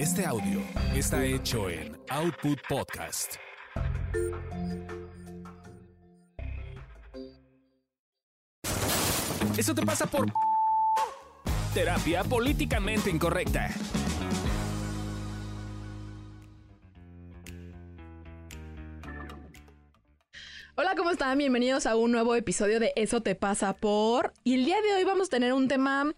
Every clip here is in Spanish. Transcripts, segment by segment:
Este audio está hecho en Output Podcast. Eso te pasa por terapia políticamente incorrecta. Hola, ¿cómo están? Bienvenidos a un nuevo episodio de Eso te pasa por... Y el día de hoy vamos a tener un tema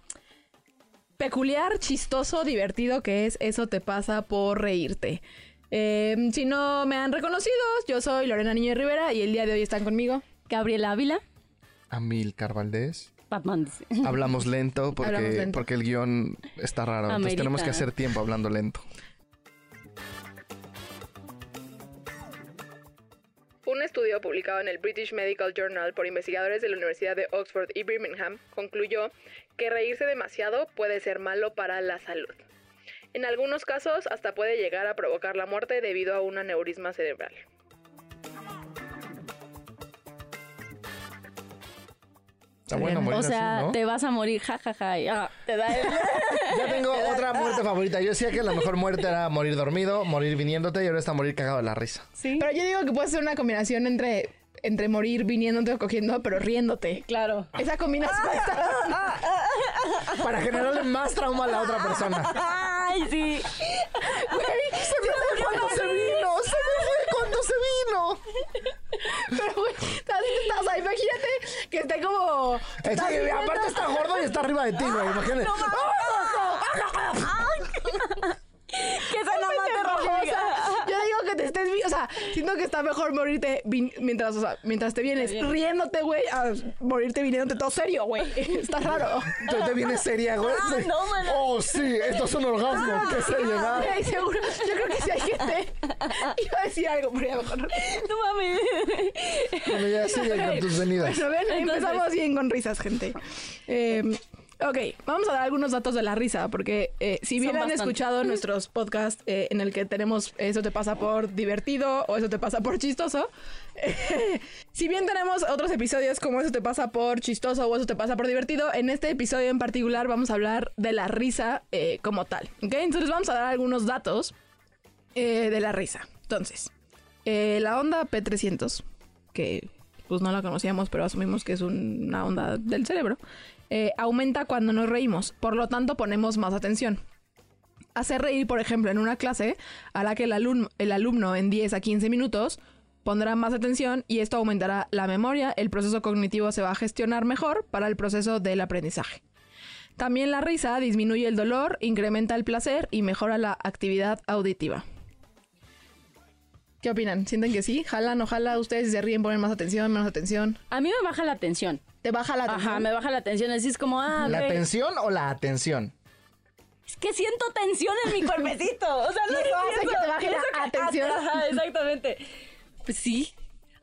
peculiar, chistoso, divertido, que es Eso te pasa por reírte. Eh, si no me han reconocido, yo soy Lorena Niño de Rivera y el día de hoy están conmigo. Gabriela Ávila. Amilcar Valdés. Batman. Hablamos lento porque, Hablamos lento. porque el guion está raro. Entonces tenemos que hacer tiempo hablando lento. Un estudio publicado en el British Medical Journal por investigadores de la Universidad de Oxford y Birmingham concluyó que reírse demasiado puede ser malo para la salud. En algunos casos hasta puede llegar a provocar la muerte debido a un aneurisma cerebral. Está bueno morir o sea, así, ¿no? te vas a morir, jajaja. y, ah, te da el- Ya tengo otra muerte favorita. Yo decía que la mejor muerte era morir dormido, morir viniéndote y ahora está morir cagado de la risa. Sí. Pero yo digo que puede ser una combinación entre, entre morir viniéndote o cogiendo, pero riéndote. Claro. Esa combinación está... Para generarle más trauma a la otra persona. Ay, sí. Se me fue cuando se vino. Se me fue cuando se vino. Pero, güey, estás, estás ahí, imagínate que esté como... Es que, aparte está gordo y está arriba de ti, güey. Imagínate. Que esa nada más te O rojiga. sea, yo digo que te estés, o sea, siento que está mejor morirte mientras, o sea, mientras te vienes Bien. riéndote, güey, a morirte viniéndote todo serio, güey. Está raro. Entonces te vienes seria, güey. Ah, Sí. no. Oh, sí, esto es un orgasmo. Qué seriedad. Güey, seguro. Yo creo que si hay gente. Iba a decir algo, pero ya mejor no. No mames. Bueno, ya sigue con tus venidas. Bueno, ven, Entonces- empezamos bien con risas, gente. Eh, ok, vamos a dar algunos datos de la risa, porque eh, si bien Son han escuchado nuestros podcasts eh, en el que tenemos eso te pasa por divertido o eso te pasa por chistoso, eh, si bien tenemos otros episodios como eso te pasa por chistoso o eso te pasa por divertido, en este episodio en particular vamos a hablar de la risa eh, como tal. ¿ok? Entonces vamos a dar algunos datos eh, de la risa. Entonces, eh, la onda P300, que pues no la conocíamos, pero asumimos que es un- una onda del cerebro, eh, aumenta cuando nos reímos, por lo tanto ponemos más atención. Hacer reír, por ejemplo, en una clase a la que el alumno, el alumno en 10 a 15 minutos pondrá más atención y esto aumentará la memoria, el proceso cognitivo se va a gestionar mejor para el proceso del aprendizaje. También la risa disminuye el dolor, incrementa el placer y mejora la actividad auditiva. ¿Qué opinan? ¿Sienten que sí? ¿Jalan o jala? ¿Ustedes se ríen ponen más atención, menos atención? A mí me baja la tensión. ¿Te baja la atención? Ajá, me baja la tensión. Así es como, ah, ¿La tensión o la atención? Es que siento tensión en mi cuerpecito. O sea, no Y eso hace siento- que te baje la atención. Ajá, exactamente. Pues sí.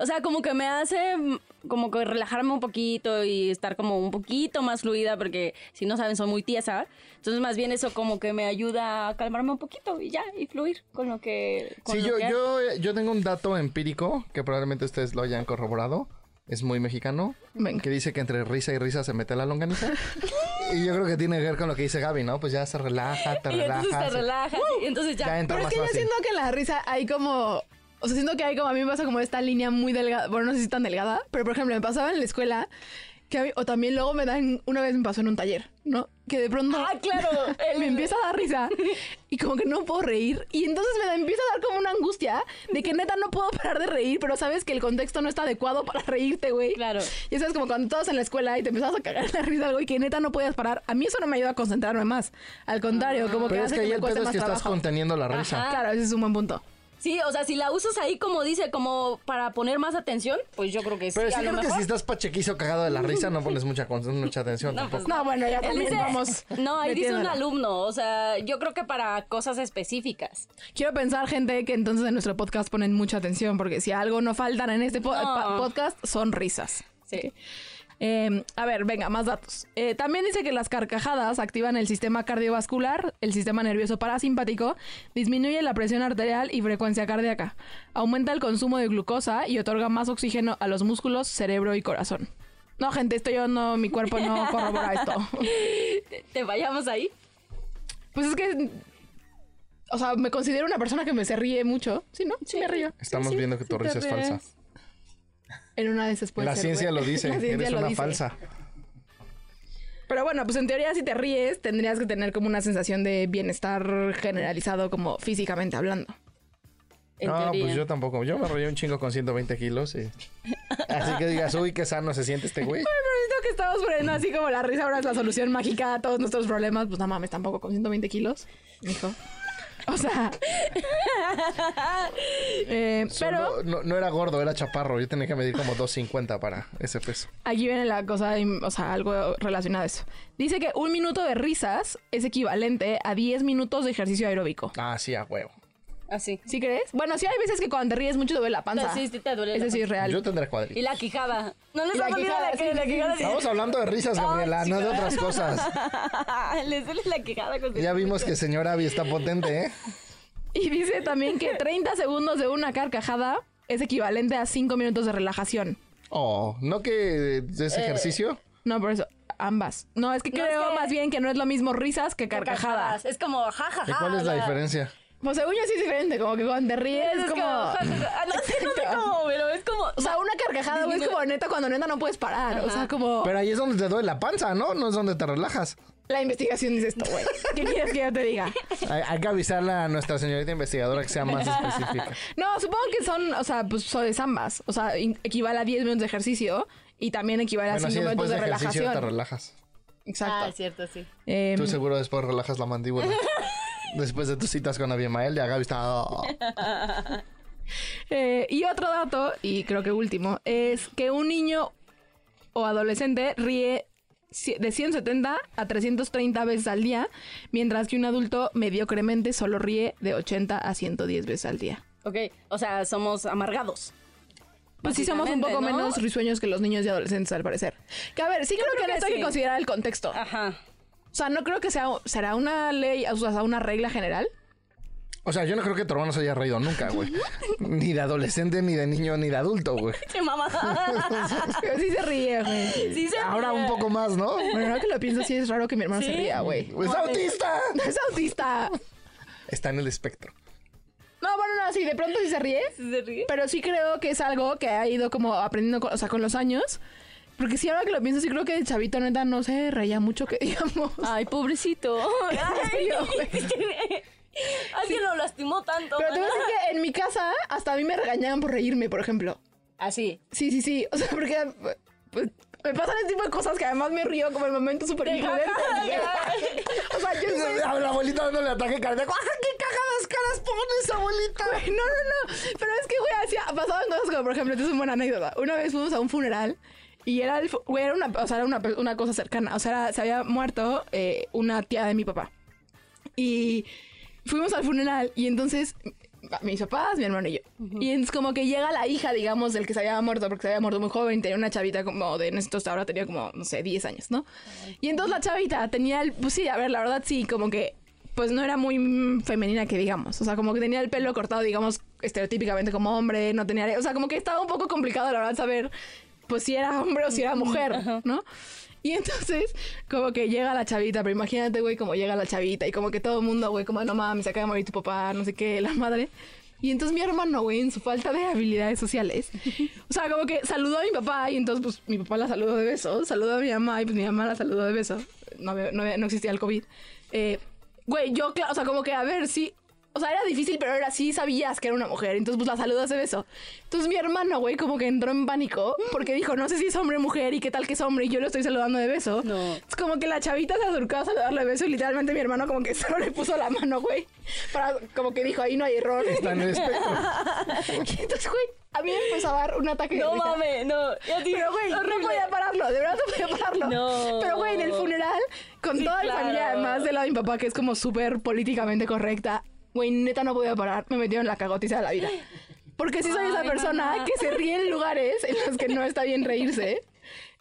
O sea, como que me hace mm, como que relajarme un poquito y estar como un poquito más fluida porque si no saben soy muy tiesa. Entonces más bien eso como que me ayuda a calmarme un poquito y ya, y fluir con lo que... Con Sí, lo yo, que yo, yo tengo un dato empírico que probablemente ustedes lo hayan corroborado. Es muy mexicano. Venga. Que dice que entre risa y risa se mete la longaniza. y yo creo que tiene que ver con lo que dice Gaby, ¿no? Pues ya se relaja, te Y relaja. entonces te relajas y entonces ya... Ya entra Pero es que yo siento que la risa hay como... O sea, siento que hay como... A mí me pasa como esta línea muy delgada. Bueno, no sé si tan delgada. Pero, por ejemplo, me pasaba en la escuela... Que a mí- o también luego me dan... Una vez me pasó en un taller, ¿no? Que de pronto... Ah, claro. me empieza a dar risa. Y como que no puedo reír. Y entonces me da- empieza a dar como una angustia... De que neta no puedo parar de reír. Pero sabes que el contexto no está adecuado para reírte, güey. Claro. Y eso es como cuando estabas en la escuela y te empezabas a cagar de risa algo y que neta no podías parar. A mí eso no me ayuda a concentrarme más. Al contrario, como que Pero es hace que que, ahí me el pedo es que estás conteniendo la risa. Ajá. Claro, ese es un buen punto. Sí, o sea, si la usas ahí como dice, como para poner más atención, pues yo creo que sí. Pero sí a lo creo que mejor. si estás pachequizo cagado de la risa, no pones mucha, mucha atención No, tampoco. pues No, bueno, ya también dice- vamos. No, ahí dice un alumno, o sea, yo creo que para cosas específicas. Quiero pensar, gente, que entonces en nuestro podcast ponen mucha atención, porque si algo no faltan en este po- No. pa- podcast, son risas. Sí. Eh, a ver, venga, más datos. Eh, también dice que las carcajadas activan el sistema cardiovascular, el sistema nervioso parasimpático, disminuye la presión arterial y frecuencia cardíaca, aumenta el consumo de glucosa y otorga más oxígeno a los músculos, cerebro y corazón. No, gente, esto yo no, mi cuerpo no corrobora esto. ¿Te, vayamos ahí? Pues es que o sea, me considero una persona que me se ríe mucho. Sí, ¿no? Sí, me río. Estamos viendo que tu risa es falsa. En una de esas puede La ser, ciencia güey. lo dice, La ciencia eres lo una dice. falsa. Pero bueno, pues en teoría si te ríes tendrías que tener como una sensación de bienestar generalizado como físicamente hablando. En no, teoría. pues yo tampoco. Yo me rollé un chingo con 120 kilos y... Así que digas, uy, qué sano se siente este güey. Pero esto que estamos poniendo así como la risa ahora es la solución mágica a todos nuestros problemas, pues no mames, tampoco con 120 kilos, hijo. O sea... eh, pero no, no era gordo, era chaparro. Yo tenía que medir como 250 para ese peso. aquí viene la cosa, o sea, algo relacionado a eso. Dice que un minuto de risas es equivalente a 10 minutos de ejercicio aeróbico. Ah, sí, a huevo. Así. ¿Sí crees? Bueno, sí hay veces que cuando te ríes mucho te duele la panza. Sí, sí te duele la Ese sí es real. Yo tendré Y cuadril. la quijada. No les Y la quijada, la, sí, que- la sí, quijada. Estamos hablando de risas, Gabriela, no de otras cosas. Les duele la quijada con Ya vimos que señor Abby está potente, ¿eh? Y dice también que 30 segundos de una carcajada es equivalente a 5 minutos de relajación. Oh, ¿no que Eh, es ejercicio? No, por eso, ambas. No, es que No, creo es que- más bien que no es lo mismo risas que carcajadas. Es como jajaja. ¿Y cuál es la diferencia? Pues según yo sí es diferente, como que cuando te ríes Es es como... No sé, no sé cómo, pero es como. O sea, una carcajada, güey, es como neta cuando neta no puedes parar. O sea, como... Pero ahí es donde te duele la panza, ¿no? No es donde te relajas. La investigación dice esto, güey. ¿Qué quieres que yo te diga? Hay, hay que avisarle a nuestra señorita investigadora que sea más específica. No, supongo que son, o sea, pues son es ambas. O sea, equivale a 10 minutos de ejercicio y también equivale a Bueno, 5 sí, minutos después de de relajación. te relajas. Exacto. Ah, es cierto, sí. Em, Tú seguro después relajas la mandíbula. Después de tus citas con Abimael, ya Gaby está... oh. Eh, y otro dato, y creo que último, es que un niño o adolescente ríe de 170 a 330 veces al día, mientras que un adulto mediocremente solo ríe de 80 a 110 veces al día. Ok, o sea, somos amargados. Pues sí somos un poco menos risueños que los niños y adolescentes al parecer. Que a ver, sí creo, que creo en que esto hay que considerar el contexto. Ajá. O sea, no creo que sea será una ley, o sea, una regla general. O sea, yo no creo que tu hermano se haya reído nunca, güey. Ni de adolescente, ni de niño, ni de adulto, güey. Che, mamá. Pero sí se ríe, güey. Sí se Ahora ríe. un poco más, ¿no? Bueno, ahora que lo pienso, sí es raro que mi hermano se ría, güey. ¡Es autista! Es autista. Está en el espectro. No, bueno, no, sí, de pronto sí se ríe. ¿Sí se ríe? Pero sí creo que es algo que ha ido como aprendiendo, con, o sea, con los años. Porque sí, ahora que lo pienso, sí creo que de chavito, neta, no se reía mucho, que digamos. Ay, pobrecito. ¿En serio, güey? Alguien lo lastimó tanto. Pero te voy a decir que en mi casa, hasta a mí me regañaban por reírme, por ejemplo. Así. Sí, sí, sí. O sea, porque pues, me pasan ese tipo de cosas que además me río como en momentos súper imprudentes. O sea, yo soy... A la abuelita dándole ataque cardíaco. ¡Ah, qué cagadas caras pones, abuelita! Güey, No, no, no. Pero es que, güey, hacía, pasaban cosas como, por ejemplo, esta es una buena anécdota. Una vez fuimos a un funeral y era, el, güey, era una, o sea, era una, una cosa cercana. O sea, era- se había muerto eh, una tía de mi papá. Y fuimos al funeral y entonces mis papás, mi hermano y yo. Y es como que llega la hija, digamos, del que se había muerto, porque se había muerto muy joven, tenía una chavita como de, en estos ahora tenía como, no sé, 10 años, ¿no? Y entonces la chavita tenía el, pues sí, a ver, la verdad sí, como que, pues no era muy femenina que digamos, o sea, como que tenía el pelo cortado, digamos, estereotípicamente como hombre, no tenía, o sea, como que estaba un poco complicado, la verdad, saber, pues si era hombre o si era mujer, ¿no? Y entonces, como que llega la chavita, pero imagínate, güey, como llega la chavita y como que todo el mundo, güey, como no mames, se acaba de morir tu papá, no sé qué, la madre. Y entonces mi hermano, güey, en su falta de habilidades sociales, o sea, como que saludó a mi papá y entonces, pues, mi papá la saludó de beso, saludó a mi mamá y pues mi mamá la saludó de beso. No, no, no existía el COVID. Eh, güey, yo, o sea, como que, a ver, sí, o sea, era difícil, pero era sí sabías que era una mujer. Entonces, pues la saludas de beso. Entonces, mi hermano, güey, como que entró en pánico porque dijo, no sé si es hombre o mujer y qué tal que es hombre y yo lo estoy saludando de beso. No. Es como que la chavita se acercó a saludarle de beso y literalmente mi hermano como que solo le puso la mano, güey. Para, como que dijo, ahí no hay error. Está en el espectro. Y entonces, güey, a mí me empezó a dar un ataque de No risa. mames, no. Ya te- Pero, güey, no podía pararlo, de verdad no podía pararlo. No. Pero, güey, en el funeral, con Sí, toda mi claro. familia, además del lado de mi papá, que es como súper políticamente correcta, güey, neta no podía parar, me metieron la cagotiza de la vida. Porque sí soy esa Ay, persona mamá. que se ríe en lugares en los que no está bien reírse.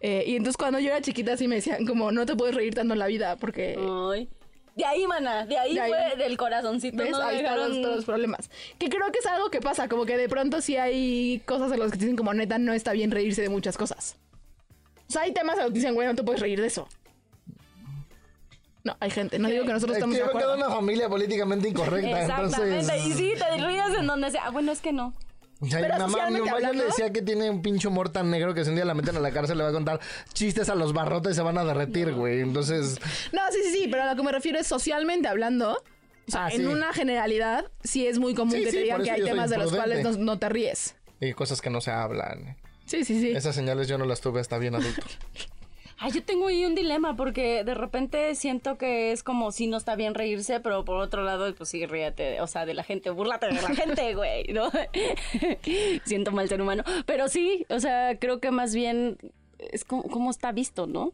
Eh, y entonces cuando yo era chiquita sí me decían como, no te puedes reír tanto en la vida porque... Ay. De ahí, mana, de ahí, De ahí. fue del corazoncito. ¿Ves? No Ahí están los, dejaron- todos los problemas. Que creo que es algo que pasa, como que de pronto sí hay cosas en las que te dicen como neta no está bien reírse de muchas cosas. O sea, hay temas en los que dicen, güey, no te puedes reír de eso. No, hay gente. No digo que nosotros Es estamos que de yo acuerdo. en una familia políticamente incorrecta, Exactamente. entonces... Y sí, te rías en donde sea. Ah, bueno, es que no. O sea, Pero mi mamá, mi mamá ya le decía que tiene un pinche humor tan negro que si un día la meten a la cárcel le va a contar chistes a los barrotes y se van a derretir, güey. Entonces, No, sí, sí, sí, pero a lo que me refiero es socialmente hablando. O sea, Ah, en sí. una generalidad, sí es muy común Sí, que sí, te digan que hay yo temas de los cuales no, no te ríes. y cosas que no se hablan. Sí, sí, sí. Esas señales yo no las tuve hasta bien adulto. Ay, yo tengo ahí un dilema porque de repente siento que es como si no está bien reírse, pero por otro lado, pues sí, ríete, o sea, de la gente, búrlate de la gente, güey, ¿no? siento mal ser humano. Pero sí, o sea, creo que más bien es como, como está visto, ¿no?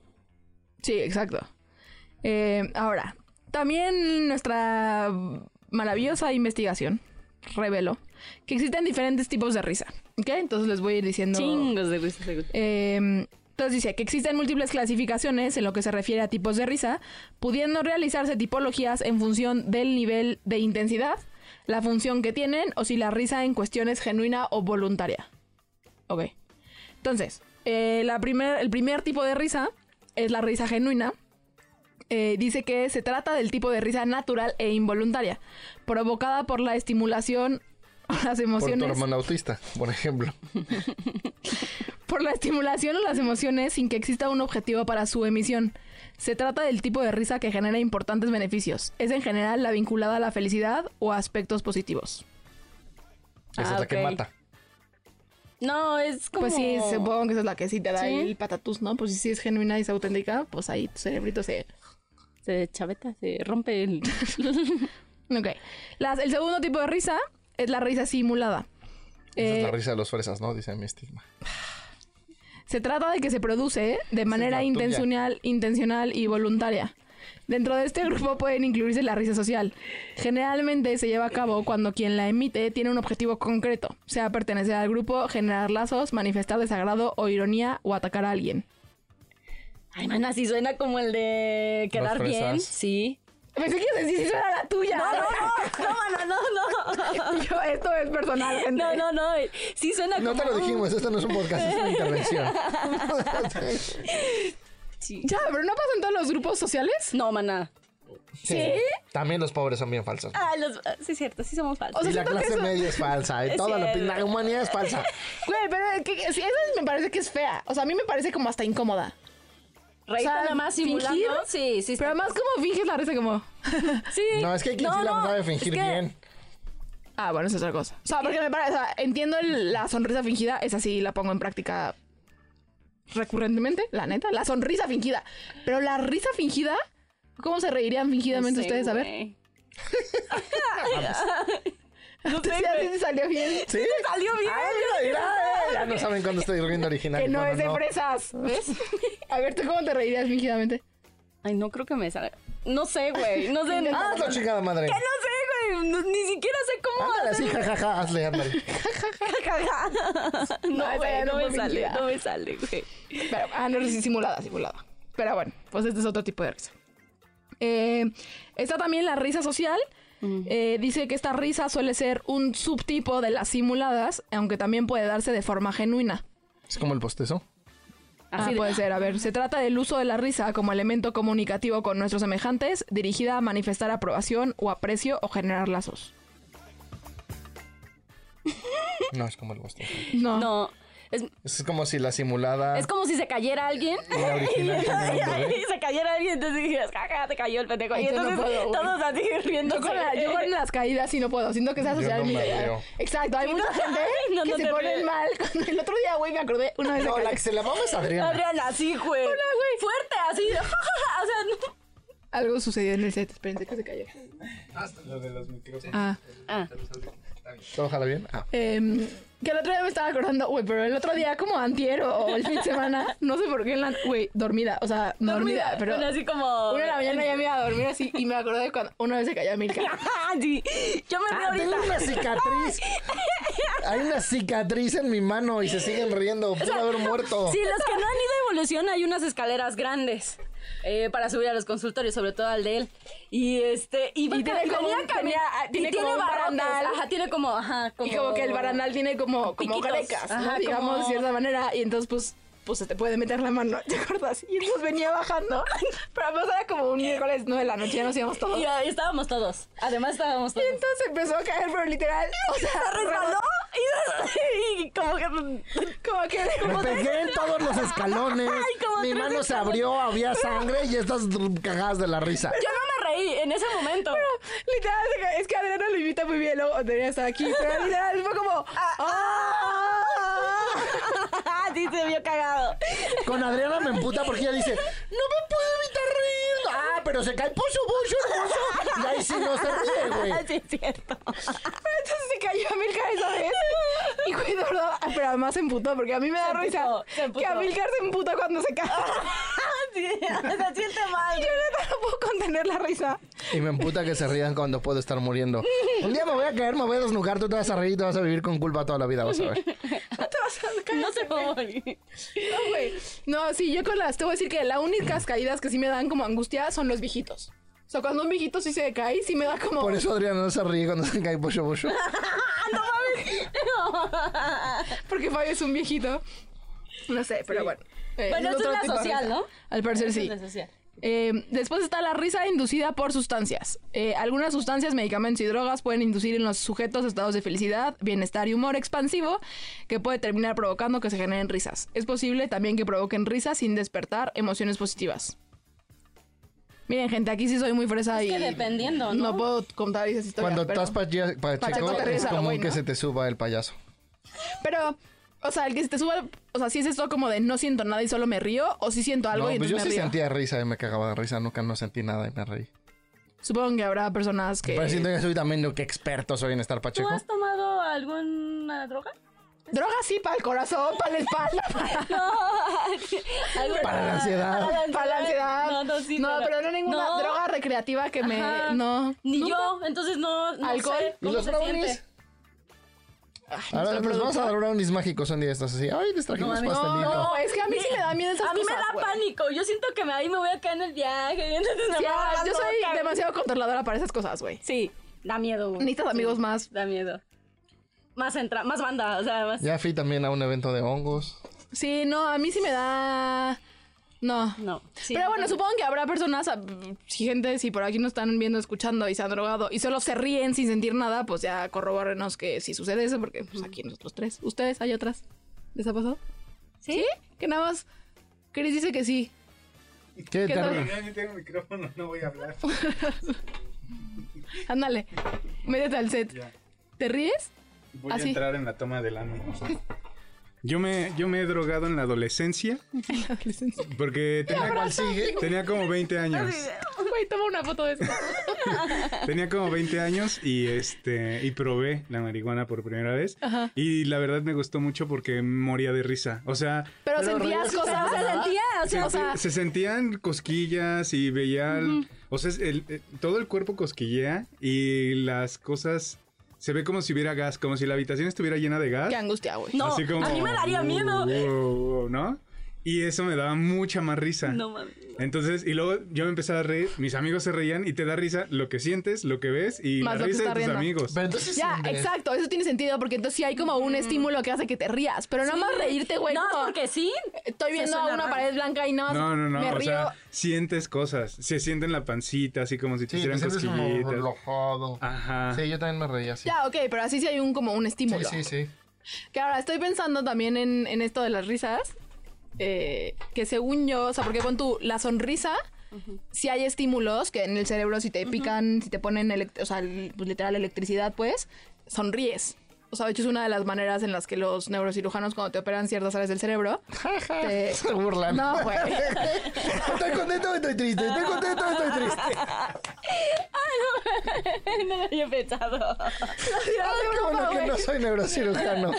Sí, exacto. Eh, ahora, también nuestra maravillosa investigación reveló que existen diferentes tipos de risa. ¿Ok? Entonces les voy a ir diciendo. Chingos de risa, seguro. Eh, entonces dice que existen múltiples clasificaciones en lo que se refiere a tipos de risa, pudiendo realizarse tipologías en función del nivel de intensidad, la función que tienen o si la risa en cuestión es genuina o voluntaria. Ok. Entonces, eh, primer, el primer tipo de risa es la risa genuina. Eh, dice que se trata del tipo de risa natural e involuntaria, provocada por la estimulación o las Por tu emociones hermano autista, por ejemplo. por la estimulación o las emociones sin que exista un objetivo para su emisión. Se trata del tipo de risa que genera importantes beneficios. Es en general la vinculada a la felicidad o a aspectos positivos. Esa Ah, es la que mata. No, es como... Pues sí, supongo que esa es la que sí te da Sí. el patatús, ¿no? Pues si sí es genuina y es auténtica, pues ahí tu cerebrito se... Se chaveta, se rompe el... Ok. Las- el segundo tipo de risa es la risa simulada. Esa es Eh, la risa de los fresas, ¿no? Dice mi estigma. Se trata de que se produce de manera intencional, intencional y voluntaria. Dentro de este grupo pueden incluirse la risa social. Generalmente se lleva a cabo cuando quien la emite tiene un objetivo concreto, sea pertenecer al grupo, generar lazos, manifestar desagrado o ironía o atacar a alguien. Ay, mana, sí suena como el de quedar bien. Sí. Pensé que decir si era la tuya. No, no, no, no, mana, no, no. Yo, esto es personal, gente. No, no, no. Sí suena No como... te lo dijimos, esto no es un podcast, es una intervención. Sí. Ya, pero no pasa en todos los grupos sociales. No, mana. Sí. También los pobres son bien falsos. Ah, los... ah, Sí, es cierto, sí somos falsos. O sea, y la clase eso- media es falsa. Y Es toda la, humanidad es falsa. Güey, pero que, esa me parece que es fea. O sea, a mí me parece como hasta incómoda. Reírte o sea, nada más simulando. fingir, Sí, sí. Pero además, ¿cómo finges la risa como? Sí. No, es que hay quien No, sí la no, sabe es fingir que- bien. Ah, bueno, es otra cosa. O sea, porque me parece, o sea, entiendo el- la sonrisa fingida, esa sí la pongo en práctica recurrentemente, la neta, la sonrisa fingida. Pero la risa fingida, ¿cómo se reirían fingidamente No sé, ustedes? A ver. No sé si así salió bien. ¿Sí? Salió bien. Ay, mira, mira, eh, Ya no saben cuándo estoy riendo original. Que no es de fresas, ¿ves? A ver, ¿tú cómo te reirías fingidamente? Ay, no creo que me salga. No sé, güey. No sé. no, Ah, la chingada madre. no sé, güey. No- ni siquiera sé cómo Ándale así, jajaja, hazle, ándale. No, No, esa güey, no no me sale. No me sale, güey. Pero, ah, no, sí, simulada, simulada. Pero bueno, pues este es otro tipo de risa. Eh, está también la risa social. Eh, dice que esta risa suele ser un subtipo de las simuladas, aunque también puede darse de forma genuina. Es como el postezo. Ah, Así de- puede ser. A ver, se trata del uso de la risa como elemento comunicativo con nuestros semejantes, dirigida a manifestar aprobación o aprecio o generar lazos. No, es como el postezo. No. No. Es, Es como si la simulada. es como si se cayera alguien. y se cayera alguien, entonces dijeras, jaja, te cayó el pendejo. Y no entonces puedo, todos así riendo. Yo con, la- yo con las caídas sí no puedo. Siento que sea Yo social no media. Exacto, hay Sí, mucha gente no, que no se ponen ríes. mal. El otro día, güey, me acordé una vez de No, la que se la mama es Adriana. Adriana, así, güey. Hola, güey. Fuerte, así. o sea, no. Algo sucedió en el set. Espérense que se cayó. Lo de los micrófonos. Ah. Ah. ¿Todo jala bien? Ah. Em, que el otro día me estaba acordando, güey, pero el otro día como antier o, o el fin de semana, no sé por qué, en la- güey, dormida, o sea, no dormida, pero Bueno, así como. una de la mañana ya me iba a dormir así y me acordé de cuando una vez se cayó Milka. sí. Yo me río Ah, tengo una cicatriz. Hay una cicatriz en mi mano y se siguen riendo. Pudo haber muerto. Sí, los que no han ido a evolución hay unas escaleras grandes eh, para subir a los consultorios, sobre todo al de él. Y este, y, tiene como un- cami- tenía- y tiene como un barandal. Ajá, tiene como, ajá, como. Y como que el barandal tiene como, como grecas, ¿no? Ajá, digamos de cierta manera, y entonces pues pues se te puede meter la mano, ¿te acuerdas? Y entonces venía bajando, pero además era como un miércoles 9 de la noche, ya nos íbamos todos. Y ahí estábamos todos. Además estábamos Y todos. entonces empezó a caer, pero literal, o sea, resbaló y, y como que como que Me pegué en todos los escalones. como Mi mano se abrió, había sangre y estas cagadas de la risa. yo no me reí en ese momento. literal, es que Adriana lo imita muy bien, luego debería estar aquí, pero literal fue como, ¡ah! Sí, se vio cagado. Con Adriana me emputa porque ella dice, no me puedo evitar reír. Ah, pero se cae pozo, pozo, pozo. Y ahí sí no se ríe, güey. Sí, es cierto. Pero entonces se cayó Amilcar esa vez. Y verdad, ah, pero además se emputó, porque a mí me da Se risa emputó, se emputó. que Amilcar se emputa cuando se cae. Sí, se siente mal. Yo neta no puedo contener la risa. Y me emputa que se rían cuando puedo estar muriendo. Un día me voy a caer, me voy a desnucar, tú te vas a reír y te vas a vivir con culpa toda la vida, vas a ver. No te vas a caer. No se va a morir. No, güey. No, sí, yo con las, te voy a decir que las únicas caídas que sí me dan como angustia son los viejitos. O sea, cuando un viejito sí se cae, sí me da como... Por eso Adriana no se ríe cuando se cae pollo, pollo. Porque Fabio es un viejito. No sé, pero bueno. Eh, Bueno, es la tipo de social. ¿no? Al parecer sí. Es la social. Eh, después está la risa inducida por sustancias. Eh, algunas sustancias, medicamentos y drogas pueden inducir en los sujetos estados de felicidad, bienestar y humor expansivo que puede terminar provocando que se generen risas. Es posible también que provoquen risas sin despertar emociones positivas. Miren, gente, aquí sí soy muy fresa Es y que dependiendo, ¿no? no puedo contar esas historias. Cuando pero, estás pache- pacheco, Pacheco es común que ¿no? se te suba el payaso. pero, o sea, el que se te suba, o sea, si es esto como de no siento nada y solo me río, o si siento algo No, y pues yo sí río. sentía risa y me cagaba de risa. Nunca no sentí nada y me reí. Supongo que habrá personas que... Pero siento que soy también lo que experto soy en estar ¿Tú pacheco. has tomado alguna droga? Droga sí, para el corazón, para la espalda, para... ¿Alguna- Para la ansiedad. Para la ansiedad. No, no, sí. No, pero no ninguna No. droga recreativa que me. Ajá. No. Ni Nunca. yo, entonces no, no ¿Alcohol? sé ¿Y cómo los se brownies? siente. Ahora les vamos a dar brownies mágicos un día estos así. Ay, les trajimos No, a pastelito. No, es que a mí sí me da miedo esas A mí me cosas, da güey. pánico. Yo siento que me, ahí me voy a caer en el viaje. y entonces Sí, a ah, yo soy demasiado controladora para esas cosas, güey. Sí, da miedo. güey. Necesitas amigos Sí, más. Da miedo. Más entra, más banda, o sea, más. Ya fui también a un evento de hongos. Sí, no, a mí sí me da. No. No. sí, Pero bueno, no. supongo que habrá personas, ah, si gente, si por aquí nos están viendo, escuchando y se han drogado y solo se ríen sin sentir nada, pues ya corrobórenos que sí sucede eso, porque pues aquí nosotros tres. ¿Ustedes hay otras? ¿Les ha pasado? ¿Sí? Que nada más. Chris dice que sí. ¿Qué? ¿Qué te- tal? Ya ni tengo micrófono, no voy a hablar. Ándale, métete al set. Ya. ¿Te ríes? Voy ¿Ah, a sí? entrar en la toma del ano. Yo me, yo me he drogado en la adolescencia porque tenía, ¿Cuál sigue? tenía como 20 años. Güey, toma una foto de eso. Tenía como 20 años y este y probé la marihuana por primera vez. Ajá. Y la verdad me gustó mucho porque moría de risa. O sea, Pero, Pero sentías cosas. O sea, sentía, o sea, o sea, se sentían cosquillas y veía... o sea, el- el- todo el cuerpo cosquillea y las cosas... Se ve como si hubiera gas, como si la habitación estuviera llena de gas. qué angustia, güey. No, Así como, a mí me daría miedo. "Wow, wow", ¿No? Y eso me daba mucha más risa. No mames. Entonces, y luego yo me empecé a reír, mis amigos se reían y te da risa lo que sientes, lo que ves y Más la lo que risa de está tus riendo. amigos. Pero entonces Ya, exacto, eso tiene sentido porque entonces sí hay como un estímulo que hace que te rías, pero nada más reírte, güey. No, como, porque sí. Estoy viendo suena a una raro. pared blanca y nada más No, no, no, me o río. sea, sientes cosas, se siente en la pancita, así como si te Sí, te hicieran sientes como cosquillitas. relajado. Ajá. Sí, yo también me reía así. Ya, ok, pero así sí hay un como un Sí, estímulo. sí, sí. Que ahora estoy pensando también en, en esto de las risas. Eh, que según yo, o sea, porque pon tú, la sonrisa, si hay estímulos que en el cerebro, si te pican, si te ponen, o sea, pues, literal electricidad, pues, sonríes. O sea, de hecho es una de las maneras en las que los neurocirujanos cuando te operan ciertas áreas del cerebro, te... Se burlan. No, güey. estoy contento, estoy triste. Estoy contento, estoy triste. no lo había pensado. Qué bueno que no soy neurocirujano.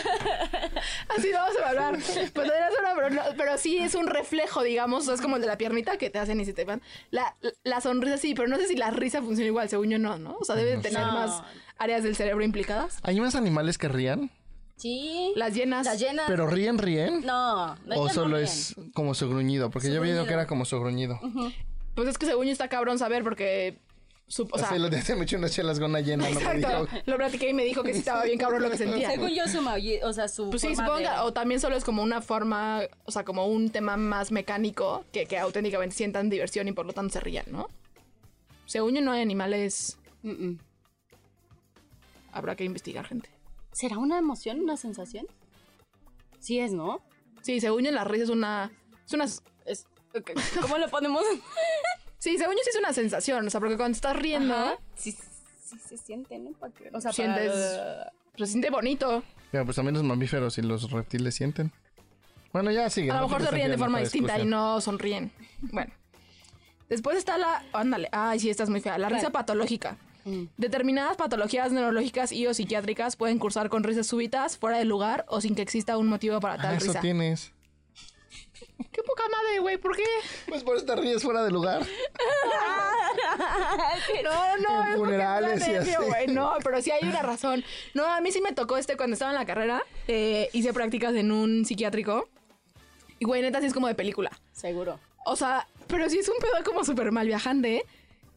Así no vamos a hablar. Pues una, pero, no- pero sí es un reflejo, digamos. o sea, es como el de la piernita que te hacen y se te van. La, la sonrisa sí, pero no sé si la risa funciona igual. Según yo, no, ¿no? O sea, debe de tener No. más áreas del cerebro implicadas. ¿Hay más animales que rían? Sí. Las llenas. Las llenas. ¿Pero ríen, ríen? No, no ¿O solo no es como su gruñido? Porque yo había oído que era como su gruñido. Pues es que según yo está cabrón saber porque su- o sea, lo de me eché unas chelas con una llena, no me exacto, lo platiqué y me dijo que sí estaba bien cabrón lo que sentía. Según yo, su o sea, su Pues sí, supongo de- o también solo es como una forma, o sea, como un tema más mecánico que, que auténticamente sientan diversión y por lo tanto se rían, ¿no? Según yo no hay animales, Mm, mm. habrá que investigar, gente. ¿Será una emoción, una sensación? Sí es, ¿no? Sí, según yo la risa es una... Es una Es, ¿Cómo lo ponemos? sí, según yo sí es una sensación, o sea, porque cuando estás riendo, Ajá. Sí, sí se siente, ¿no? O sea, Sientes- para- se siente bonito. Pero pues también los mamíferos y los reptiles sienten. Bueno, ya sigue. A lo no mejor te se ríen de forma distinta y no sonríen. Bueno. Después está la... Ándale. Ay, sí, esta es muy fea. La risa patológica. Mm. Determinadas patologías neurológicas y o psiquiátricas pueden cursar con risas súbitas, fuera de lugar o sin que exista un motivo para tal Ah, eso risa. tienes. Qué poca madre, güey, ¿por qué? Pues por eso te ríes fuera de lugar. No, no, En es funerales es y así. güey. No, pero sí hay una razón. No, a mí sí me tocó este cuando estaba en la carrera. eh, hice prácticas en un psiquiátrico. Y, güey, neta, sí es como de película. Seguro. O sea, pero sí es un pedo como súper mal viajante.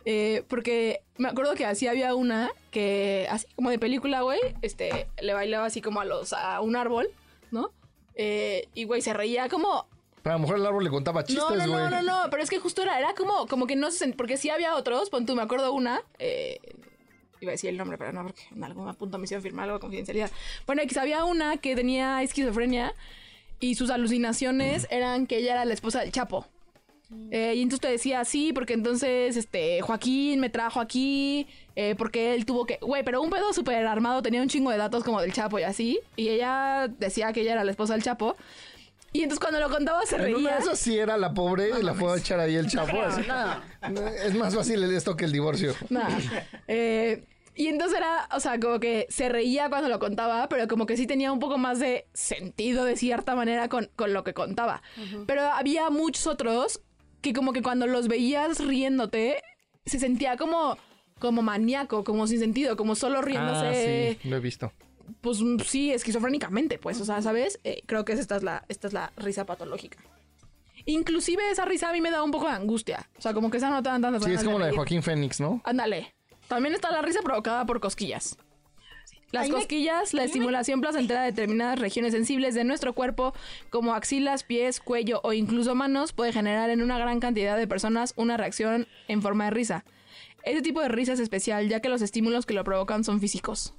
Eh, porque me acuerdo que así había una que, así como de película, güey, este, le bailaba así como a los, a un árbol, ¿no? Eh, y, güey, se reía como, Pero a lo mejor el árbol le contaba no, chistes, no, güey. no, no, no, pero es que justo era, era como, como que no se porque sí había otros, pon tú, me acuerdo una, eh, iba a decir el nombre, pero no, porque en algún punto me hicieron firmar algo de confidencialidad. Bueno, X, había una que tenía esquizofrenia y sus alucinaciones eran que ella era la esposa del Chapo. Eh, y entonces te decía, sí, porque entonces este Joaquín me trajo aquí, eh, porque él tuvo que. Güey, pero un pedo súper armado, tenía un chingo de datos como del Chapo y así. Y ella decía que ella era la esposa del Chapo. Y entonces cuando lo contaba se En una reía. de esas sí era la pobre y la fue a echar ahí el chapo. así. Es más fácil esto que el divorcio. Nada. Eh, y entonces era, o sea, como que se reía cuando lo contaba, pero como que sí tenía un poco más de sentido de cierta manera con, con lo que contaba. Pero había muchos otros que como que cuando los veías riéndote, se sentía como, como maníaco, como sin sentido, como solo riéndose. Ah, sí, lo he visto. Pues mm, sí, esquizofrénicamente, pues, o sea, ¿sabes? Eh, creo que esta es, la, esta es la risa patológica. Inclusive esa risa a mí me da un poco de angustia. O sea, como que esa no Sí, es como la de. Joaquín Fénix, ¿no? Ándale. También está la risa provocada por cosquillas. Las Ay, me- cosquillas, la estimulación placentera de determinadas regiones sensibles de nuestro cuerpo, como axilas, pies, cuello o incluso manos, puede generar en una gran cantidad de personas una reacción en forma de risa. Este tipo de risa es especial, ya que los estímulos que lo provocan son físicos.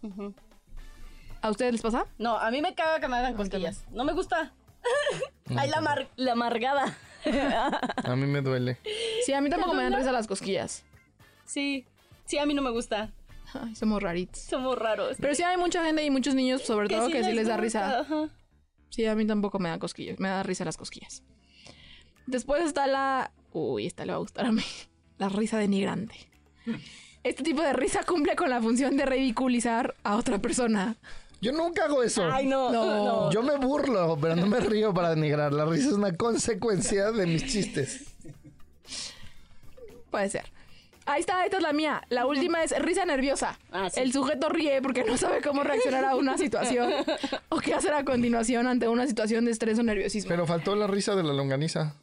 ¿A ustedes les pasa? No, a mí me caga que me hagan cosquillas. No me gusta. Ay, la, amar- la amargada. A mí me duele. Sí, a mí tampoco me dan risa las cosquillas. Sí. Sí, a mí no me gusta. Ay, somos raritos. Somos raros. Pero sí hay mucha gente y muchos niños, sobre todo, que sí les da risa. ajá. Sí, a mí tampoco me da cosquillas. Me da risa las cosquillas. Después está la. Uy, esta le va a gustar a mí. La risa denigrante. Este tipo de risa cumple con la función de ridiculizar a otra persona. Yo nunca hago eso. Ay, no. No. No. Yo me burlo, pero no me río para denigrar. La risa es una consecuencia de mis chistes. Puede ser. Ahí está, esta es la mía. La última es risa nerviosa. Ah, sí. El sujeto ríe porque no sabe cómo reaccionar a una situación o qué hacer a continuación ante una situación de estrés o nerviosismo. Pero faltó la risa de la longaniza.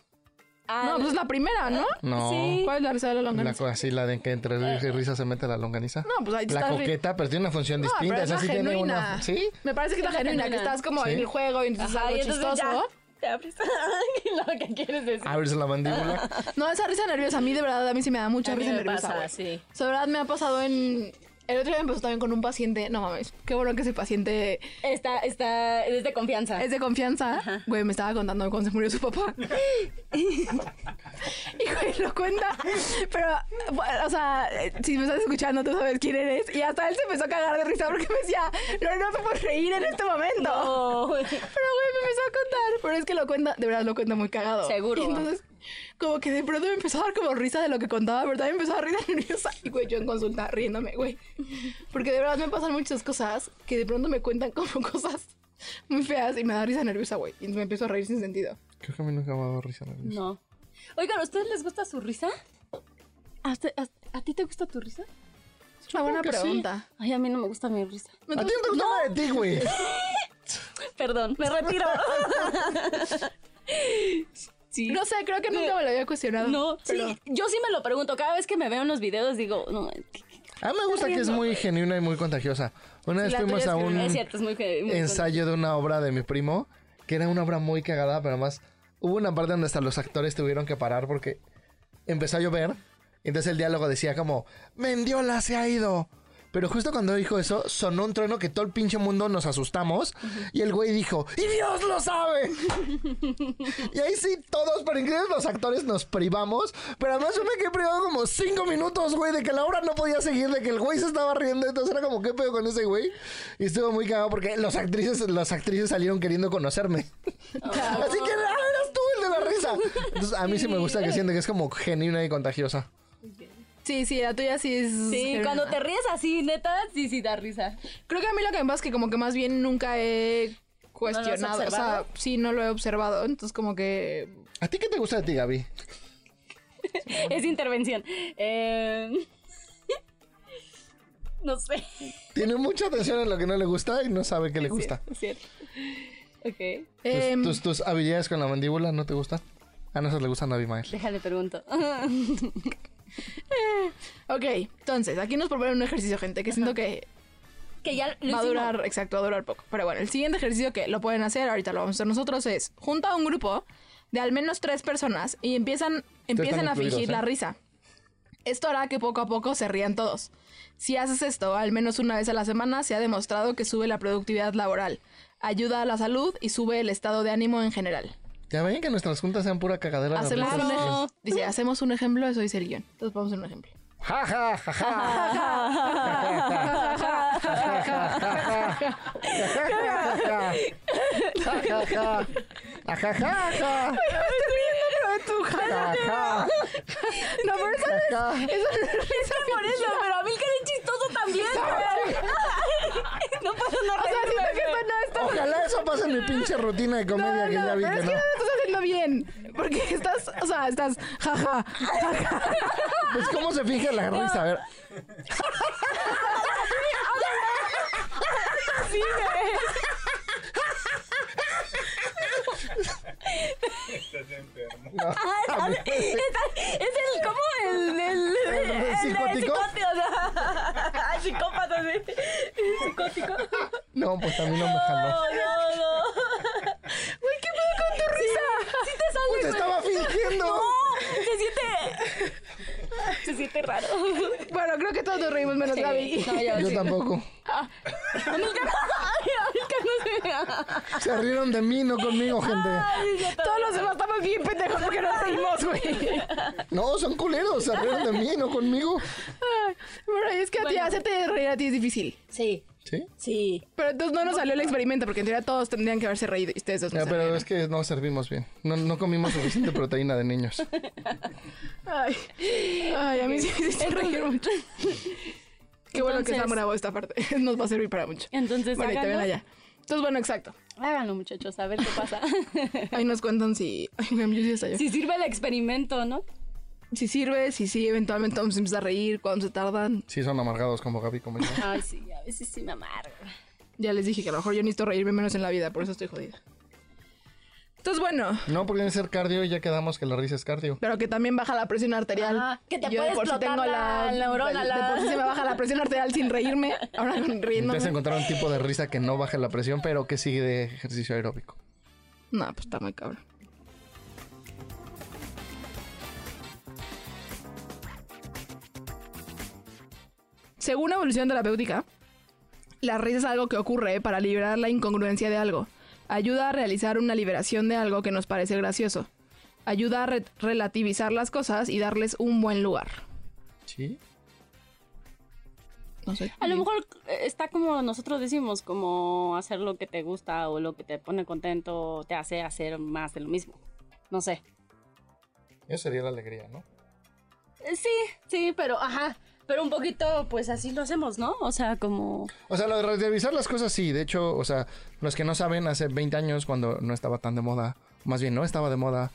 Ah, no, pues es la primera, ¿no? No. Sí. ¿Cuál es la risa de la La, longaniza? co- así, la de que entre risa y risa se mete la longaniza. No, pues ahí te La coqueta, pero tiene una función No, distinta. pero es Esa la sí tiene una. ¿Sí? Me parece que es la la genuina, que estás como Sí. en el juego y entonces Ajá, algo y entonces chistoso. Te abres. lo que quieres decir. Abres la mandíbula. No, esa risa nerviosa, a mí de verdad, a mí sí me da mucha A mí risa me nerviosa, pasa, sí. O sea, de verdad me ha pasado en... El otro día me pasó también con un paciente, no mames, qué bueno que ese paciente Está, está, es de confianza. es de confianza. Güey, me estaba contando cuando se murió su papá. y güey, lo cuenta. Pero, bueno, o sea, si me estás escuchando, tú sabes quién eres. Y hasta él se empezó a cagar de risa porque me decía, no, no te puedes reír en este momento. No. Pero, güey, me empezó a contar. Pero es que lo cuenta, de verdad lo cuenta muy cagado. Seguro. Y entonces, como que de pronto me empezó a dar como risa de lo que contaba, también me empezó a risa nerviosa. Y, güey, yo en consulta riéndome, güey. Porque de verdad me pasan muchas cosas que de pronto me cuentan como cosas muy feas y me da risa nerviosa, güey. Y me empiezo a reír sin sentido. Creo que a mí nunca me ha dado risa. nerviosa. No. Oigan, ¿a ustedes les gusta su risa? ¿A, usted- a- a ti te gusta tu risa? Es una buena que sí. pregunta. Ay, a mí no me gusta mi risa. A ti no te gusta nada de ti, güey. Perdón, me retiro. Sí. No sé, creo que nunca me lo había cuestionado. No, pero- sí, yo sí me lo pregunto. Cada vez que me veo en los videos digo, no, ¿qué- A mí me gusta que es muy genuina y muy contagiosa. Una vez fuimos a un genuina. es cierto, es muy, ge- muy ensayo de una obra de mi primo, que era una obra muy cagada, pero además hubo una parte donde hasta los actores tuvieron que parar porque empezó a llover. Entonces el diálogo decía como, Mendiola se ha ido. Pero justo cuando dijo eso, sonó un trueno que todo el pinche mundo nos asustamos. Y el güey dijo, ¡y Dios lo sabe! y ahí sí, todos, pero incluidos los actores, nos privamos. Pero además yo me quedé privado como cinco minutos, güey, de que la obra no podía seguir, de que el güey se estaba riendo. Entonces era como, ¿qué pedo con ese güey? Y estuvo muy cagado porque los actrices, las actrices salieron queriendo conocerme. Así que, ah, eras tú el de la risa. Entonces a mí sí me gusta que siente que es como genuina y contagiosa. Sí, sí, la tuya sí es. Sí, genuina. cuando te ríes así, neta, sí, sí da risa. Creo que a mí lo que me pasa es que como que más bien nunca he cuestionado. o sea, sí, no lo he observado. Entonces como que. ¿A ti qué te gusta de ti, Gaby? Es intervención. Eh, No sé. Tiene mucha atención en lo que no le gusta y no sabe qué le gusta. Es cierto. Ok. ¿Tus, em, tus, tus habilidades con la mandíbula no te gustan? A no se le gustan a Abimael. Déjale pregunto. ok, entonces, aquí nos proponen un ejercicio, gente, que siento que que ya lo va a hicimos. durar, exacto, va a durar poco. Pero bueno, el siguiente ejercicio que lo pueden hacer, ahorita lo vamos a hacer nosotros, es junta a un grupo de al menos tres personas y empiezan, empiezan a fingir ¿eh? la risa. Esto hará que poco a poco se rían todos. Si haces esto al menos una vez a la semana, se ha demostrado que sube la productividad laboral, ayuda a la salud y sube el estado de ánimo en general. Ya ven que nuestras juntas sean pura cagadera. de Hacemos risas. un, dice, hacemos un ejemplo, eso dice el guion. Entonces vamos a hacer un ejemplo. Ja, ja, ja, ja. Ja, ja, ja. Ja, ja, ja, ja. Ja, ja. No, pero eso no es, Ja. eso no es risa Por eso, pero a mí el que es chistoso también. No puedo no O sea, siento que esto no está Ojalá eso pase en mi pinche rutina de comedia No, que no, ya vi pero que es que no. no lo estás haciendo bien. Porque estás, o sea, estás, jaja, jaja. Pues cómo se finge la risa, a ver. Sí. Estás enfermo. Ah, Es es el, ¿cómo? El, el, el, el, el psicópata, sí. Psicótico. No, pues a mí no me jaló. No, no, no. Güey, ¿qué pedo con tu risa? Sí, te sale, Pues güey. estaba fingiendo. No, se siente... Se siente raro. Bueno, creo que todos nos reímos menos Gaby. No, yo, Yo sí. tampoco. Ay, no se... Se rieron de mí, no conmigo, gente. Ay, yo Todos los demás estamos bien pendejos porque nos reímos, güey. No, son culeros, se rieron de mí, no conmigo. Ay, Bueno, es que a ti Bueno. hacerte reír a ti es difícil. Sí, ¿Sí? sí. Pero entonces no nos salió el experimento porque en teoría todos tendrían que haberse reído y ustedes dos no Ya, pero es que no servimos bien. No, no comimos suficiente proteína de niños. Ay, ay, a mí sí me hiciste reír mucho. Qué bueno que Entonces- está bravo esta parte. Nos va a servir para mucho. Entonces, Bueno, y te ven háganlo. allá. Entonces, bueno, exacto. Háganlo, muchachos, a ver qué pasa. Ahí nos cuentan si... Ay, yo sí estallo. si sirve el experimento, ¿no? Si sirve, si sí, eventualmente vamos a empezar a reír, cuando se tardan. Sí, son amargados como Gaby, como yo. Ay, sí, a veces sí me amargo. Ya les dije que a lo mejor yo necesito reírme menos en la vida, por eso estoy jodida. Entonces, bueno, No, porque debe ser cardio y ya quedamos que la risa es cardio. pero que también baja la presión arterial. Ajá, que te Yo de por sí explotar la neurona, De la- por sí se me baja la presión arterial sin reírme. Ahora riéndome. Empieza a encontrar un tipo de risa que no baje la presión, pero que sigue de ejercicio aeróbico. No, pues está muy cabrón. Según evolución terapéutica, la risa es algo que ocurre para liberar la incongruencia de algo. Ayuda a realizar una liberación de algo que nos parece gracioso. Ayuda a re- relativizar las cosas y darles un buen lugar. ¿Sí? No sé. A lo mejor eh, está como nosotros decimos, como hacer lo que te gusta o lo que te pone contento te hace hacer más de lo mismo. No sé. Eso sería la alegría, ¿no? Eh, Sí, sí, pero ajá. Pero un poquito, pues así lo hacemos, ¿no? O sea, como... O sea, lo de relativizar las cosas sí. De hecho, o sea, los que no saben, hace 20 años cuando no estaba tan de moda, más bien no estaba de moda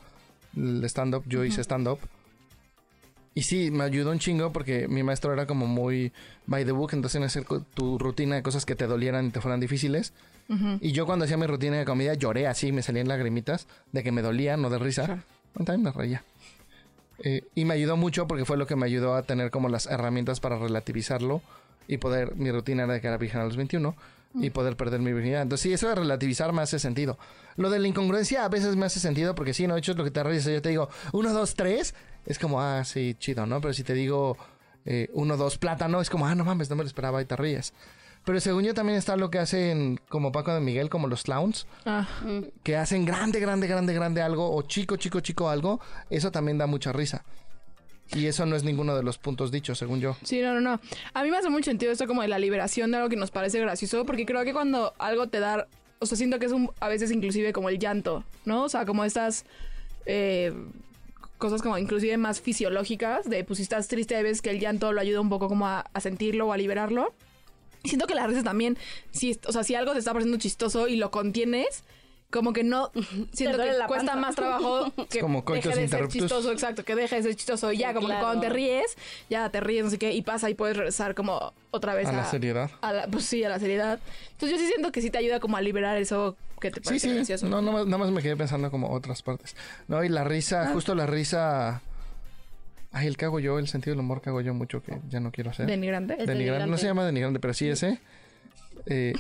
el stand-up, yo hice stand-up. Y sí, me ayudó un chingo porque mi maestro era como muy by the book, entonces en hacer tu rutina de cosas que te dolieran y te fueran difíciles. Y yo cuando hacía mi rutina de comida lloré así, me salían lagrimitas de que me dolía, no de risa. también me reía. Eh, y me ayudó mucho porque fue lo que me ayudó a tener como las herramientas para relativizarlo y poder, mi rutina era de que era virgen a los 21 y poder perder mi virginidad. Entonces sí, eso de relativizar me hace sentido. Lo de la incongruencia a veces me hace sentido porque sí, no, de hecho es lo que te ríes. Yo te digo, uno, dos, tres, es como, ah, sí, chido, ¿no? Pero si te digo, eh, uno, dos, plátano, es como, ah, no mames, no me lo esperaba y te ríes. Pero según yo también está lo que hacen como Paco de Miguel, como los clowns, Ah, que hacen grande, grande, grande, grande algo, o chico, chico, chico algo, eso también da mucha risa. Y eso no es ninguno de los puntos dichos, según yo. sí, no, no, no. A mí me hace mucho sentido esto como de la liberación de algo que nos parece gracioso, porque creo que cuando algo te da, o sea, siento que es un, a veces inclusive como el llanto, ¿no? O sea, como estas eh, cosas como inclusive más fisiológicas, de pues si estás triste, hay veces que el llanto lo ayuda un poco como a, a sentirlo o a liberarlo. Siento que las risas también, si, o sea, si algo te está pareciendo chistoso y lo contienes, como que no, siento que la cuesta más trabajo que como deje de ser chistoso, exacto, que deje de ser chistoso y ya, Sí, como claro. que cuando te ríes, ya te ríes, no sé qué, y pasa y puedes regresar como otra vez A la seriedad. a la- pues sí, a la seriedad. Entonces yo sí siento que sí te ayuda como a liberar eso que te Sí, parece sí. gracioso. No, no, nada más me quedé pensando como otras partes. No, y la risa, Ah. justo la risa... Ay, el hago yo, el sentido del humor hago yo mucho que ya no quiero hacer. Denigrante. Es denigrante. No denigrante. se llama denigrante, pero sí ese. Eh,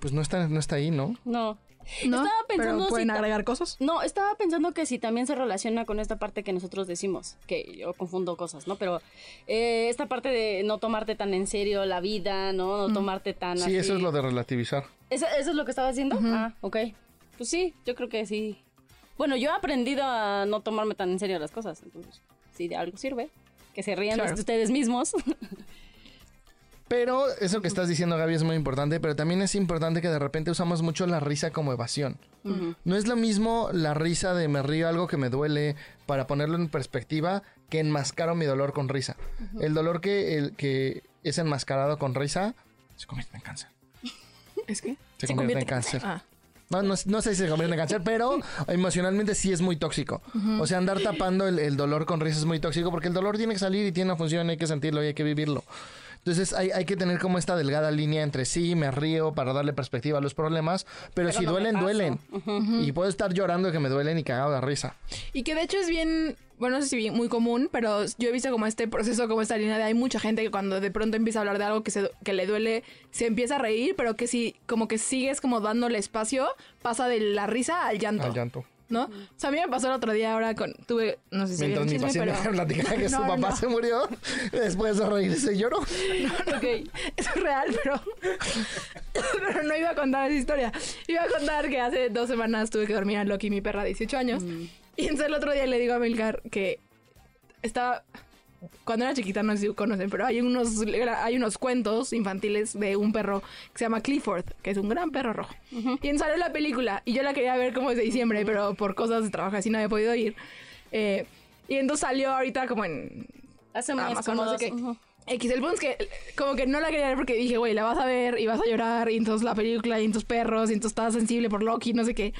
pues no está, no está ahí, ¿no? No. ¿No? Estaba pensando Pero si pueden ta- agregar cosas. No, estaba pensando que si también se relaciona con esta parte que nosotros decimos, que yo confundo cosas, ¿no? Pero eh, esta parte de no tomarte tan en serio la vida, ¿no? No tomarte tan Sí, así. eso es lo de relativizar. ¿Eso, eso es lo que estaba haciendo? Ah, ok. Pues sí, yo creo que sí. Bueno, yo he aprendido a no tomarme tan en serio las cosas, entonces, si de algo sirve, que se rían Claro. de ustedes mismos. Pero eso que estás diciendo, Gaby, es muy importante, pero también es importante que de repente usamos mucho la risa como evasión. No es lo mismo la risa de me río algo que me duele para ponerlo en perspectiva que enmascaro mi dolor con risa. El dolor que, el, que es enmascarado con risa se convierte en cáncer. ¿Es que? Se, Se convierte, convierte en cáncer. Ah. No, no, no sé si se convierte en cáncer, pero emocionalmente sí es muy tóxico. O sea, andar tapando el, el dolor con risa es muy tóxico porque el dolor tiene que salir y tiene una función, hay que sentirlo y hay que vivirlo. Entonces hay, hay que tener como esta delgada línea entre sí, me río para darle perspectiva a los problemas, pero, Pero si no duelen, duelen. Y puedo estar llorando que me duelen y cagado de risa. Y que de hecho es bien, bueno, no sé si bien, muy común, pero yo he visto como este proceso, como esta línea de hay mucha gente que cuando de pronto empieza a hablar de algo que, se, que le duele, se empieza a reír, pero que si como que sigues como dándole espacio, pasa de la risa al llanto. Al llanto. ¿No? O sea, a mí me pasó el otro día ahora con, tuve, no sé si Mientras mi paciente chisme, me platicaba que su No, no, papá no. se murió, después de reírse lloró. ok. Eso es real, pero, pero no iba a contar esa historia. Iba a contar que hace dos semanas tuve que dormir a Loki, mi perra de 18 años. Y entonces el otro día le digo a Milcar que estaba... Cuando era chiquita, no sé si conocen, pero hay unos, hay unos cuentos infantiles de un perro que se llama Clifford, que es un gran perro rojo. Y entonces salió la película y yo la quería ver como desde diciembre, pero por cosas de trabajo así no había podido ir. Eh, y entonces salió ahorita como en Hace un mes, como no sé qué. ujú. X, el punto es que como que no la quería ver porque dije, güey, la vas a ver y vas a llorar y entonces la película y entonces perros y entonces estás sensible por Loki, no sé qué.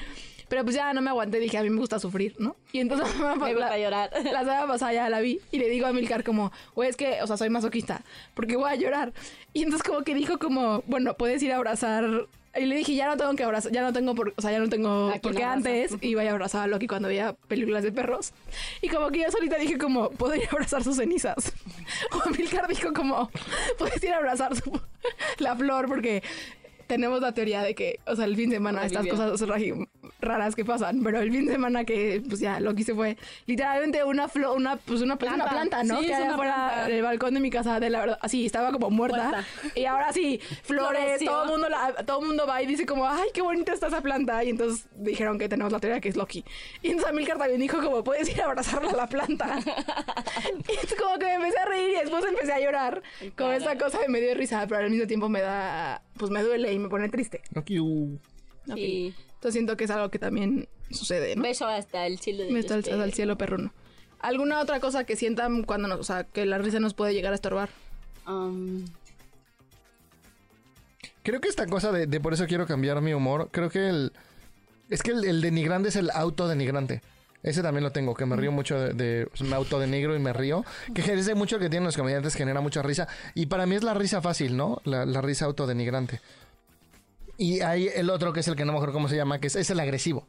Pero pues ya no me aguanté, dije, a mí me gusta sufrir, ¿no? Y entonces Me gusta llorar. la semana pasada ya la vi y le digo a Milcar como, güey, es que, o sea, soy masoquista, porque voy a llorar. Y entonces como que dijo como, bueno, puedes ir a abrazar. Y le dije, ya no tengo que abrazar, ya no tengo por, o sea, ya no tengo, ¿A quién porque antes iba a abrazar a Loki cuando veía películas de perros. Y como que yo solita dije como, puedo ir a abrazar sus cenizas. O Milcar dijo como, puedes ir a abrazar su- la flor porque tenemos la teoría de que, o sea, el fin de semana estas Olivia. cosas raras que pasan, pero el fin de semana que, pues ya, Loki se fue, literalmente una flor, una, pues una planta, una Planta. ¿no? Sí, que es hay una afuera planta. del balcón de mi casa, de la verdad, así, estaba como muerta. Muerta. Y ahora sí, flores, Floreció. todo el mundo la, todo el mundo va y dice como, ay, qué bonita está esa planta. Y entonces dijeron que tenemos la teoría que es Loki. Y entonces Amilcar también dijo como, puedes ir a abrazarla a la planta. y es como que me empecé a reír y después empecé a llorar. Con esa cosa de me dio risa, pero al mismo tiempo me da, pues me duele y me pone triste. Loki, uh. Ok. Sí. Entonces siento que es algo que también sucede, ¿no? Beso hasta el cielo de Me está este- alzado al cielo perruno. ¿Alguna otra cosa que sientan cuando nos, o sea, que la risa nos puede llegar a estorbar? Um, Creo que esta cosa de, de por eso quiero cambiar mi humor, creo que el... Es que el, el denigrante es el autodenigrante. Ese también lo tengo, que me río mucho de... de me autodenigro y me río. Que ese mucho que tienen los comediantes, genera mucha risa. Y para mí es la risa fácil, ¿no? La, la risa autodenigrante. Y hay el otro que es el que no me acuerdo cómo se llama, que es, es el agresivo.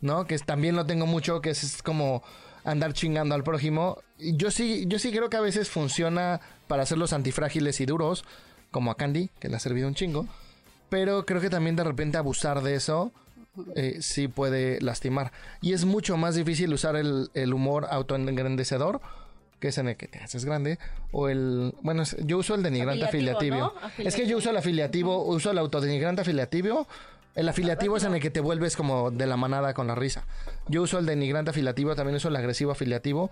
¿no? Que es- también lo tengo mucho, que es, es como andar chingando al prójimo. Yo sí, yo sí creo que a veces funciona para hacerlos antifrágiles y duros, como a Candy, que le ha servido un chingo. Pero creo que también de repente abusar de eso eh, sí puede lastimar. Y es mucho más difícil usar el, el humor autoengrandecedor, que es en el que te haces grande, o el... Bueno, yo uso el denigrante Afiliativo, afiliativo. ¿no? Es que yo uso el afiliativo, uso el autodenigrante afiliativo. El afiliativo es en el que te vuelves como de la manada con la risa. Yo uso el denigrante afiliativo, también uso el agresivo afiliativo.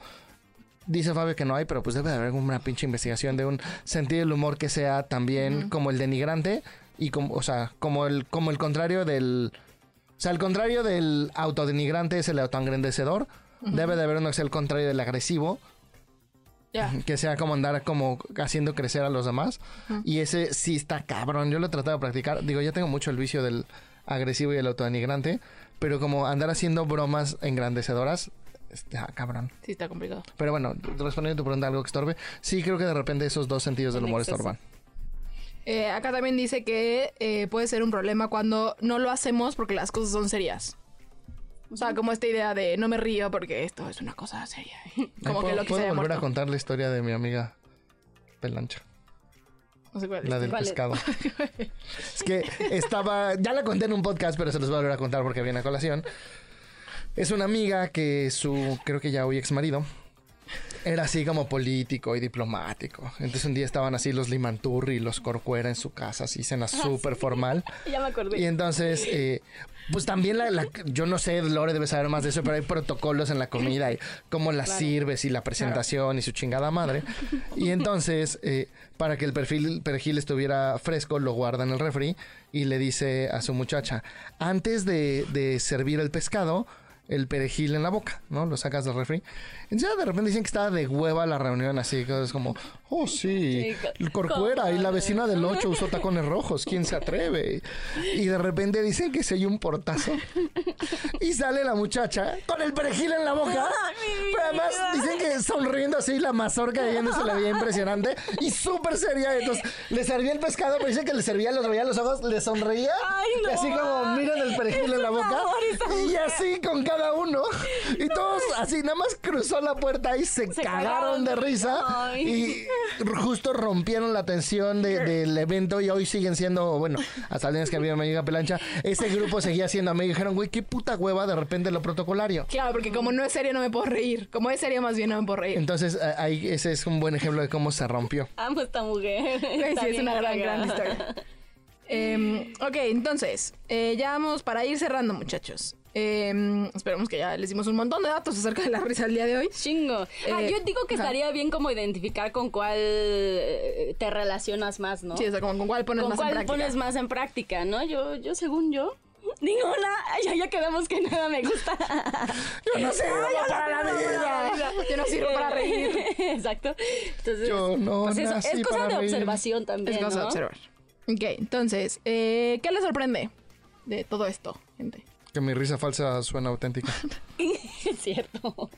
Dice Fabio que no hay, pero pues debe de haber una pinche investigación de un sentido del humor que sea también como el denigrante y como, o sea, como el, como el contrario del... O sea, el contrario del autodenigrante es el autoengrandecedor. Debe de haber uno que sea el contrario del agresivo, Que sea como andar como haciendo crecer a los demás. Y ese sí está cabrón. Yo lo he tratado de practicar. Digo, ya tengo mucho el vicio del agresivo y el autodenigrante. Pero como andar haciendo bromas engrandecedoras, está cabrón. Sí, está complicado. Pero bueno, respondiendo a tu pregunta, algo que estorbe. Sí, creo que de repente esos dos sentidos del humor estorban. Eh, acá también dice que eh, puede ser un problema cuando no lo hacemos porque las cosas son serias. O sea, como esta idea de no me río porque esto es una cosa seria. Como Ay, que ¿puedo- lo que ¿Puedo se volver a contar la historia de mi amiga Pelancha? No sé cuál es. La del ¿Cuál es? pescado. es que estaba. Ya la conté en un podcast, pero se los voy a volver a contar porque viene a colación. Es una amiga que su, creo que ya hoy ex marido, era así como político y diplomático. Entonces un día estaban así los Limanturri y los Corcuera en su casa, así cena súper formal. Ya me acordé. Y entonces, eh, pues también la, la- yo no sé, Lore debe saber más de eso, pero hay protocolos en la comida y cómo la sirves y la presentación y su chingada madre. Y entonces, eh, para que el perfil perejil estuviera fresco, lo guarda en el refri y le dice a su muchacha, antes de, de servir el pescado, el perejil en la boca, ¿no? Lo sacas del refri. Entonces de repente dicen que estaba de hueva la reunión, así que es como, oh sí, el corcuera y la vecina del 8 usó tacones rojos, ¿quién se atreve? Y de repente dicen que se un portazo y sale la muchacha con el perejil en la boca. Pero además dicen que sonriendo así, la mazorca se le veía impresionante y súper seria. Entonces le servía el pescado, pero dicen que le servía, los veía los ojos, le sonreía. Ay, no. Y así como miran el perejil en la boca. Y así con cada uno. Y todos así, nada más cruzó la puerta y se, Se cagaron de- risa. Ay. Y justo rompieron la tensión de- del evento y hoy siguen siendo, bueno, hasta el día que había amiga Pelancha, ese grupo seguía siendo amigo y dijeron, güey, qué puta hueva de repente lo protocolario. Claro, porque como no es serio no me puedo reír. Como es serio más bien no me puedo reír. Entonces, ahí ese es un buen ejemplo de cómo se rompió. Amo esta mujer. Sí, Está es una gran, gran historia. Em, ok, entonces, eh, ya vamos para ir cerrando, muchachos. Em, esperemos que ya les dimos un montón de datos acerca de la risa el día de hoy. Chingo. ah, Eh, yo digo que ajá. estaría bien como identificar con cuál eh, te relacionas más, ¿no? Sí, o sea, como con cuál pones con más en cuál práctica. pones más en práctica, ¿no? Yo, yo según yo, ninguna. Ya, ya quedamos que nada me gusta. Yo no sé, para la vida. Yo no sirvo para reír. Exacto. Entonces, Yo no pues eso, es cosa de observación también, Es cosa de ¿no? observar. Ok, entonces, eh, ¿qué les sorprende de todo esto, gente? Que mi risa falsa suena auténtica. es cierto.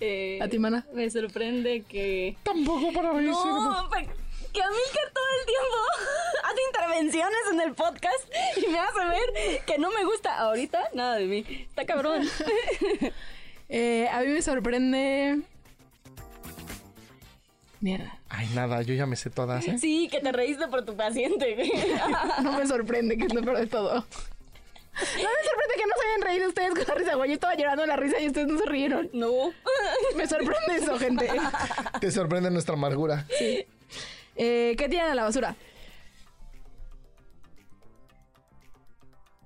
Eh, ¿A ti, mana? Me sorprende que... Tampoco para reír. No, pero que Amilcar todo el tiempo hace intervenciones en el podcast y me hace ver que no me gusta ahorita nada de mí. Está cabrón. Eh, a mí me sorprende... Mierda. Ay, nada, yo ya me sé todas, ¿eh? Sí, que te reíste por tu paciente. güey. No me sorprende, que es lo peor de todo. No me sorprende que no se hayan reído ustedes con la risa, güey. Yo estaba llorando la risa y ustedes no se rieron. No. Me sorprende eso, gente. Te sorprende nuestra amargura. Eh, ¿Qué tiran a la basura?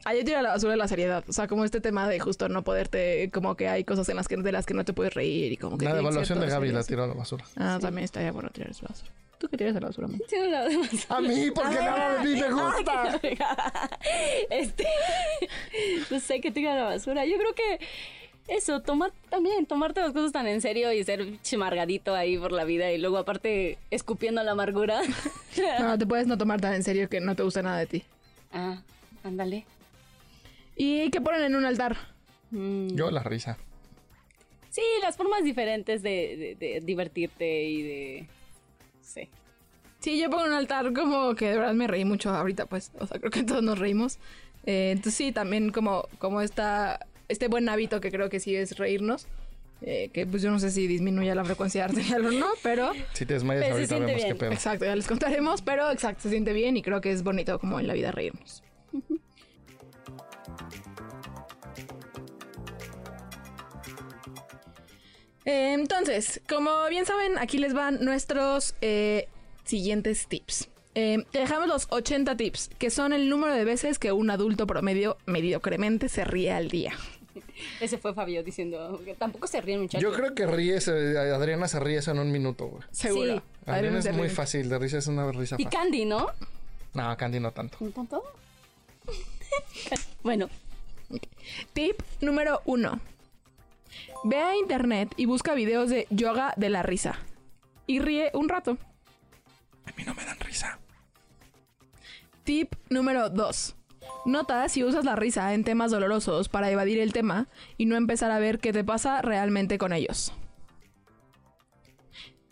Ah, yo tiro a la basura la seriedad. O sea, como este tema de justo no poderte... Como que hay cosas en las que, de las que no te puedes reír y como que... La devaluación de Gaby la tiró a la basura. Ah, también estaría bueno tirar a la basura. ¿Tú qué tiras a la basura, man? A mí, porque nada de mí me gusta. Este. No sé qué tira a la basura. Yo creo que. Eso, tomar también, tomarte las cosas tan en serio y ser chimargadito ahí por la vida y luego aparte escupiendo la amargura. No, te puedes no tomar tan en serio que no te gusta nada de ti. ah, ándale. ¿Y qué ponen en un altar? Mm. Yo la risa. Sí, las formas diferentes de, de- de divertirte y de... Sí. Sí, yo pongo en un altar como que de verdad me reí mucho ahorita, pues. O sea, creo que todos nos reímos. Eh, entonces sí, también como, como esta este buen hábito que creo que sí es reírnos. eh, que pues yo no sé si disminuye la frecuencia arterial o no, pero Si te desmayas ahorita vemos qué bien. pedo. exacto, ya les contaremos, pero exacto, se siente bien y creo que es bonito como en la vida reírnos. Eh, Entonces, como bien saben, aquí les van nuestros eh, siguientes tips. Eh, te dejamos los 80 tips, que son el número de veces que un adulto promedio mediocremente se ríe al día. Ese fue Fabio diciendo que tampoco se ríen muchachos. Yo creo que ríes, eh, Adriana se ríe eso en un minuto, güey. Seguro. Sí. Adriana es muy ríe. fácil, de risa es una risa Y fácil. Candy, ¿no? No, Candy no tanto. ¿Un tanto? bueno, Tip número 1. Ve a internet y busca videos de yoga de la risa. Y ríe un rato. A mí no me dan risa. Tip número 2. Nota si usas la risa en temas dolorosos para evadir el tema y no empezar a ver qué te pasa realmente con ellos.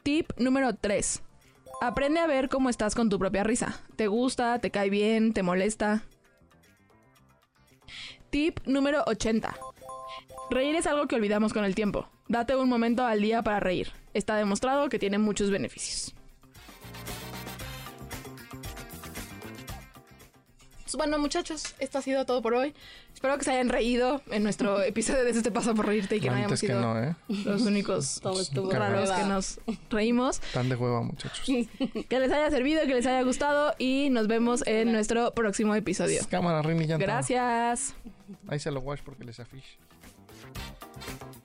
Tip número 3. Aprende a ver cómo estás con tu propia risa. ¿Te gusta? ¿Te cae bien? ¿Te molesta? Tip número 80. Reír es algo que olvidamos con el tiempo. Date un momento al día para reír. Está demostrado que tiene muchos beneficios. Pues Bueno, muchachos, esto ha sido todo por hoy. Espero que se hayan reído en nuestro episodio de Eso te pasa por reírte y que no hayamos sido no, ¿eh? los únicos raros que nos reímos. Tan de hueva, muchachos. Que les haya servido, que les haya gustado y nos vemos en nuestro próximo episodio. Cámara, Rini, ya Gracias. Ahí se lo wash porque les afiche. Thank you.